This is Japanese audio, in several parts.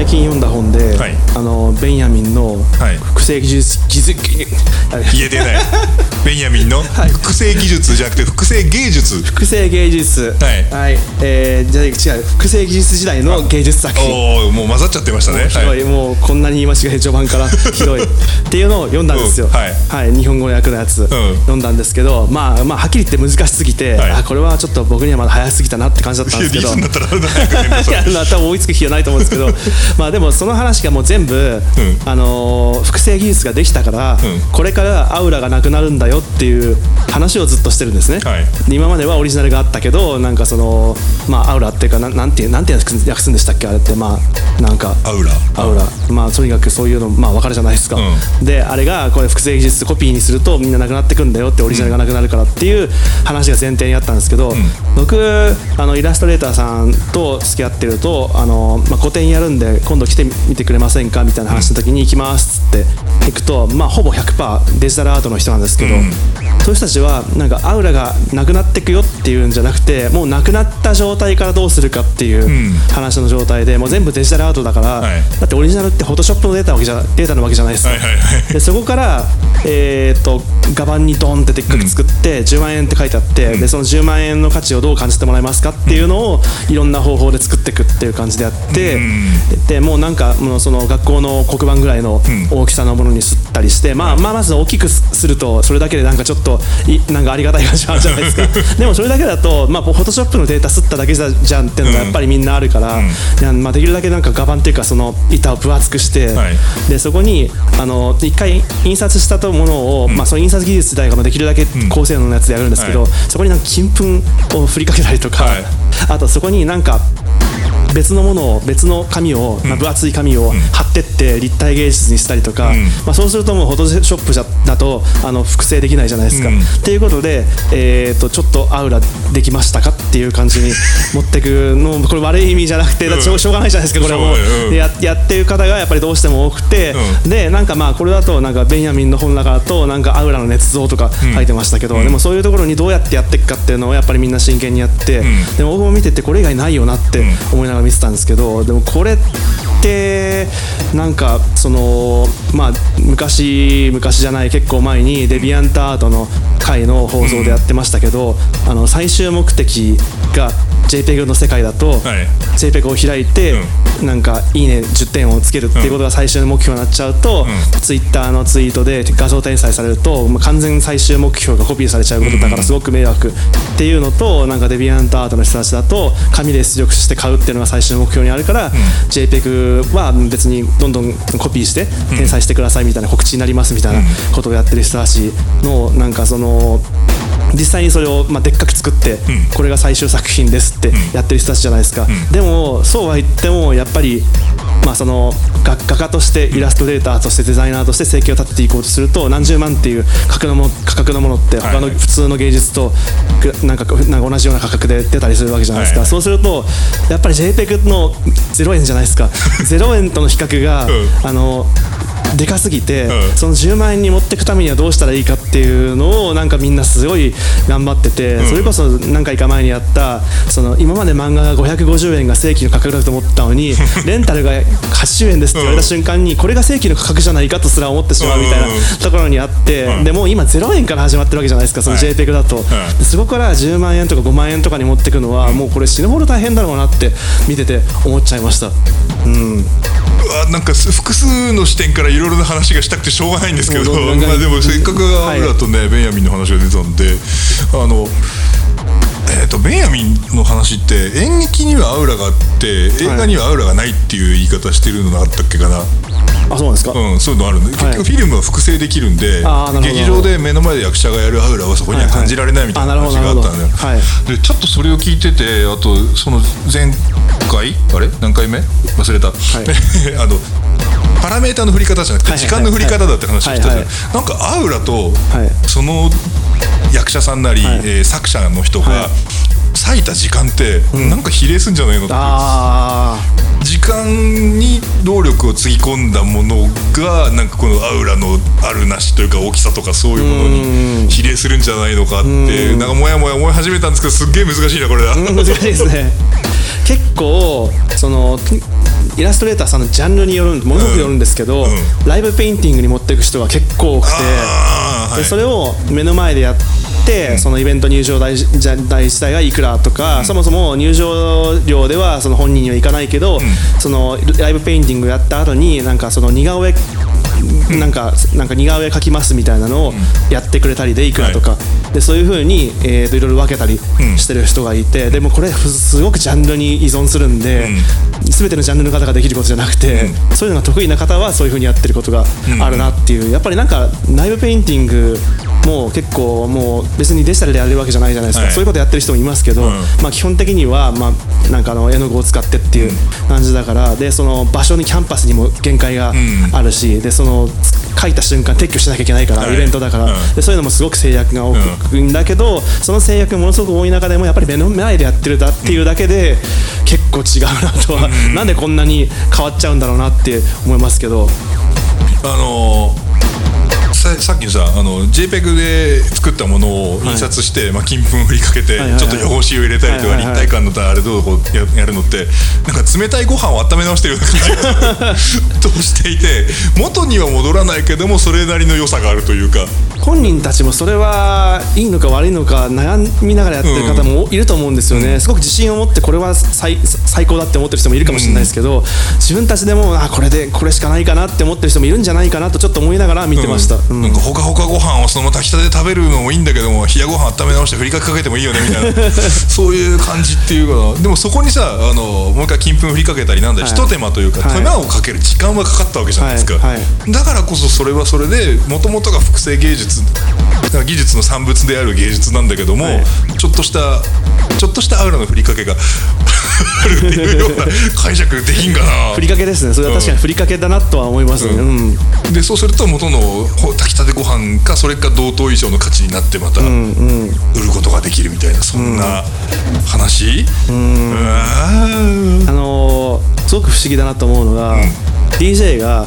最近読んだ本で、あのベンヤミンのはい。複製技術技術言えてない。ベンヤミンの 複製技術じゃなくて複製芸術。複製芸術。はい。えー、じゃあ違う。複製技術時代の芸術作品。おおもう混ざっちゃってましたね。ひどい、もうこんなに言い間違い序盤から。ひどいっていうのを読んだんですよ、うんはい。日本語の訳のやつ、読んだんですけどまあまあはっきり言って難しすぎて、はい。あこれはちょっと僕にはまだ早すぎたなって感じだったんですけど。いやいや多分追いつく日はないと思うんですけどまあでもその話がもう全部、あのー複製技術ができたから、うん。これからアウラがなくなるんだよっていう話をずっとしてるんですね、はい。で今まではオリジナルがあったけどなんかそのまあアウラっていうかななんていうなんて訳すんでしたっけ？あれってまあなんかアウラ。アウラ。まあとにかくそういうのまあ分かるじゃないですか、うであれがこれ複製技術コピーにするとみんななくなってくんだよってオリジナルがなくなるからっていう話が前提にあったんですけど、僕あのイラストレーターさんと付き合ってるとあの、まあ、個展やるんで今度来てみてくれませんか？みたいな話の時に行きますっつって。行くとまあほぼ100%デジタルアートの人なんですけど、そういう人たちはなんかアウラがなくなってくよっていうんじゃなくてもうなくなった状態からどうするかっていううん。話の状態でもう全部デジタルアートだから、はい。だってオリジナルってフォトショップのデータわけじゃデータなわけじゃないですか、はいはいはい。でそこから、えー、と画板にドンってでっかく作って10万円って書いてあって、でその10万円の価値をどう感じてもらえますかっていうのをいろんな方法で作っていくっていう感じでやって、でもうなんかもうその学校の黒板ぐらいの大きさのものにすったりして、まあ、まあまず大きくするとそれだけでなんかちょっといなんかありがたい感じあるじゃないですか。でもそれだけだと、まあ、フォトショップのデータすっただけじゃじゃんっていうのがやっぱりみんなあるから、いやまあ、できるだけなんか画板っていうかその板を分厚くして、はい。でそこにあの一回印刷したものを、まあ、その印刷技術自体ができるだけ高性能のやつでやるんですけど、はい。そこになんか金粉を振りかけたりとか、はい。あとそこになんか別のものを別の紙を、まあ、分厚い紙を貼ってって立体芸術にしたりとか、ん。まあ、そうするともうフォトショップじゃだとあの複製できないじゃないですか。うん。っていうことで、えー、とちょっとアウラできましたかっていう感じに持ってくの これ悪い意味じゃなくてだしょうがないじゃないですかこれはもうややってる方がやっぱりどうしても多くて、でなんかまあこれだとなんかベンヤミンの本の中だとなんかアウラの捏造とか書いてましたけど、でもそういうところにどうやってやっていくかっていうのをやっぱりみんな真剣にやって、でも僕も見ててこれ以外ないよなって思いながら見てたんですけどでもこれってなんかそのまあ昔昔じゃない結構前にデビアントアートの回の放送でやってましたけど、あの最終目的が JPEG の世界だと、はい。JPEG を開いて、なんか「いいね」10点をつけるっていうことが最終目標になっちゃうと、ツイッターのツイートで画像転載されると、まあ、完全最終目標がコピーされちゃうことだからすごく迷惑っていうのとなんかデビアントアートの人たちだと紙で出力して買うっていうのが最終目標にあるから、JPEG は別にどんどんコピーして転載してくださいみたいな告知になりますみたいなことをやってる人たちのなんかその。実際にそれをまあでっかく作って、これが最終作品ですってやってる人たちじゃないですか、でもそうは言ってもやっぱりまあその画画家としてイラストレーターとしてデザイナーとして生計を立てていこうとすると何十万っていう価格のも価格のものって他の普通の芸術とくなんかなんか同じような価格で出たりするわけじゃないですか、はい。そうするとやっぱり JPEG の0円じゃないですか。0円との比較が、あのでかすぎて、うん。その10万円に持っていくためにはどうしたらいいかっていうのをなんかみんなすごい頑張ってて、それこそ何回か前にやったその今まで漫画が550円が正規の価格だと思ったのに レンタルが80円ですって言われた瞬間にこれが正規の価格じゃないかとすら思ってしまうみたいなうん。ところにあって、でもう今0円から始まってるわけじゃないですかそのはい。JPEG だと、でそこから10万円とか5万円とかに持っていくのはもうこれ死ぬほど大変だろうなって見てて思っちゃいました。うん。うわなんかす複数の視点からいろいろな話がしたくてしょうがないんですけど、まあ、でもせっかくアウラとね、ベンヤミンの話が出たんであのえー、とベンヤミンの話って演劇にはアウラがあって映画にはアウラがないっていう言い方してるのがあったっけかな、あそうなんですか、うん、そういうのあるんで、結局フィルムは複製できるんで劇場で目の前で役者がやるアウラはそこには感じられないみたいなはいはい。話があったんだよ、あなるほどなるほど。でちょっとそれを聞いててあとその前回？あれ？何回目？忘れた、あのパラメータの振り方じゃなくてはい時間の振り方だって話をしたじゃん、はいはいなんかアウラとはい。その役者さんなり、はい。えー作者の人がはい割いた時間ってなんか比例すんじゃないのってあ時間に労力をつぎ込んだものがなんかこのアウラのあるなしというか大きさとかそういうものに比例するんじゃないのかってなんかもやもや思い始めたんですけどすっげえ難しいなこれ。だ。あ難しいですね。結構そのイラストレーターさんのジャンルによるものすごくよるんですけど、ライブペインティングに持っていく人が結構多くて、でそれを目の前でやって、そのイベント入場代じゃ代自体がいくらとか、そもそも入場料ではその本人にはいかないけど、そのライブペインティングやった後になんかその似顔絵なんかなんか似顔絵描きますみたいなのをやってくれたりでいくらとか、でそういうふうに、えー、といろいろ分けたりしてる人がいて、でもこれすごくジャンルに依存するんで、全てのジャンルの方ができることじゃなくて、そういうのが得意な方はそういうふうにやってることがあるなっていう、やっぱりなんかライブペインティングも結構もう別にデジタルでやれるわけじゃないじゃないですか、はい。そういうことやってる人もいますけど、まあ、基本的には、まあ、なんかあの絵の具を使ってっていう感じだからでその場所にキャンパスにも限界があるし、でその書いた瞬間撤去しなきゃいけないから、はい。イベントだから、うん。でそういうのもすごく制約が多くんだけど、その制約がものすごく多い中でもやっぱり目の前でやってるだっていうだけで、結構違うなとは、なんでこんなに変わっちゃうんだろうなって思いますけど。あのーささっきのさあの JPEG で作ったものを印刷して、まあ、金粉振りかけて、はいはいはい。ちょっと汚しを入れたりとか、はいはいはい。立体感のあれどうこうややるのってなんか冷たいご飯を温め直してるような感じと していて元には戻らないけどもそれなりの良さがあるというか本人たちもそれはいいのか悪いのか悩みながらやってる方もいると思うんですよね、すごく自信を持ってこれは最最高だって思ってる人もいるかもしれないですけど、自分たちでもあこれでこれしかないかなって思ってる人もいるんじゃないかなとちょっと思いながら見てました、うん。なんかほかほかご飯をそのまま炊きたてで食べるのもいいんだけども 冷やご飯温め直してふりかけかけてもいいよねみたいな。そういう感じっていうかなでもそこにさあのもう一回金粉振りかけたりなんだり、はい。ひと手間というか、はい。手間をかける時間はかかったわけじゃないですか、はい。はい。だからこそそれはそれでもともとが複製芸術技術の産物である芸術なんだけども、はい。ちょっとしたちょっとしたアウラの振りかけが あるっていうような解釈できんかな。ふりかけですね。それは確かにふりかけだなとは思いますね、うん。でそうすると元のほ炊きたてご飯かそれか同等以上の価値になってまた売ることができるみたいなそんな話？うん。あのーすごく不思議だなと思うのが、DJ が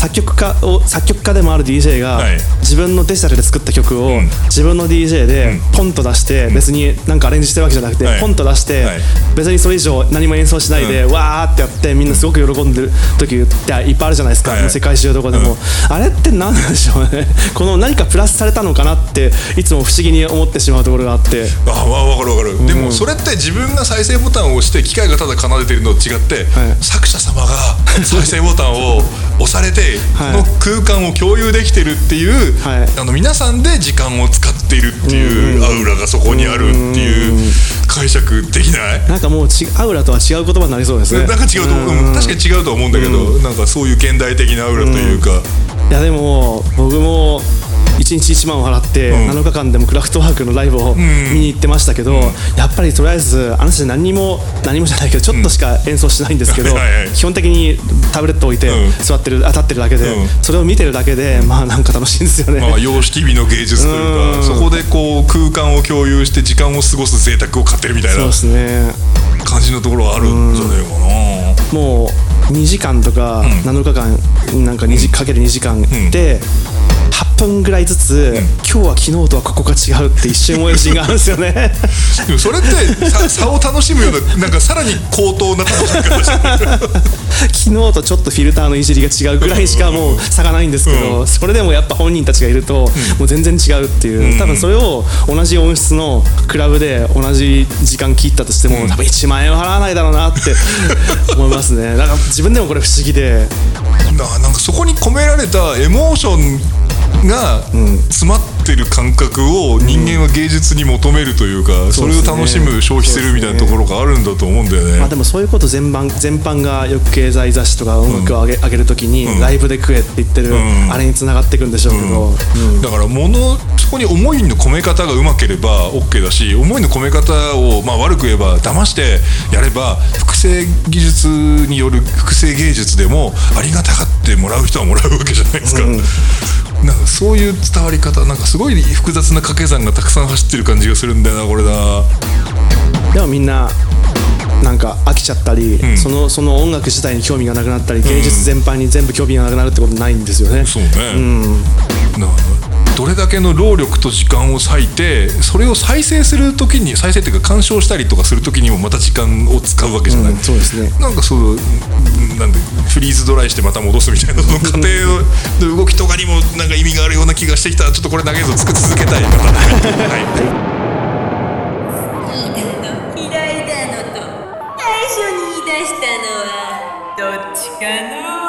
作曲家を作曲家でもある DJ が、はい自分のデジタルで作った曲を、ん。自分の DJ でポンと出して、別になんかアレンジしてるわけじゃなくて、はい。ポンと出して、はい。別にそれ以上何も演奏しないで、わーってやってみんなすごく喜んでる時っていっぱいあるじゃないですか、はい。世界中どこでも、あれって何なんでしょうね。この何かプラスされたのかなっていつも不思議に思ってしまうところがあって。あわ分かる分かる、でもそれって自分が再生ボタンを押して機械がただ奏でてるのと違って、はい。作者様が再生ボタンを 押されて、はい。この空間を共有できてるっていう、はい。あの皆さんで時間を使っているっていうアウラがそこにあるっていう解釈できない？なんかもうちアウラとは違う言葉になりそうですね。なんか違うと思う、うん確かに違うとは思うんだけど、なんかそういう現代的なアウラというか、いやでも僕も1日1万を払ってん。7日間でもクラフトワークのライブを見に行ってましたけど、やっぱりとりあえずあの人何にも何もじゃないけどちょっとしか演奏しないんですけど、はいはい基本的にタブレット置いてうん。座ってる当たってるだけで、うん。それを見てるだけでまあなんか楽しいんですよね。まあ、様式美の芸術というか、うん。そこでこう空間を共有して時間を過ごす贅沢を買ってるみたいなそうですね。感じのところがあるんじゃねえかな。もう2時間とか7日間なんか2時かける2時間で8分ぐらいずつ、今日は昨日とはここが違うって一瞬思えるシーンがあるんですよね。でもそれってさ差を楽しむようななんかさらに高等な楽しみ方昨日とちょっとフィルターのいじりが違うぐらいしかもう差がないんですけど、それでもやっぱ本人たちがいるともう全然違うっていう、多分それを同じ音質のクラブで同じ時間切ったとしても、多分1万円は払わないだろうなって 思いますね。だから自分でもこれ不思議で。ななんかそこに込められたエモーションが詰まってる感覚を人間は芸術に求めるというか、それを楽しむ消費するみたいなところがあるんだと思うんだよね。まあでもそういうこと全般全般がよく経済雑誌とか音楽を上げ,、上げるときに、ライブで食えって言ってる、ん。あれにつながっていくんでしょうけど、うん。だから物そこに思いの込め方がうまければ OK だし思いの込め方を、まあ、悪く言えば騙してやれば複製技術による複製芸術でもありがたがってもらう人はもらうわけじゃないですか。なんかそういう伝わり方なんかすごい複雑な掛け算がたくさん走ってる感じがするんだよなこれな。でもみんななんか飽きちゃったり、そのその音楽自体に興味がなくなったり芸術全般に全部興味がなくなるってことないんですよね。そうね、などれだけの労力と時間を割いてそれを再生する時に再生っていうか鑑賞したりとかする時にもまた時間を使うわけじゃない、うんそうですね。なんかそうフリーズドライしてまた戻すみたいなその 過程の動きとかにもなんか意味があるような気がしてきた。らちょっとこれ投げず作り続けたいまた、はい。いいだの嫌いだのと最初に言い出したのはどっちかの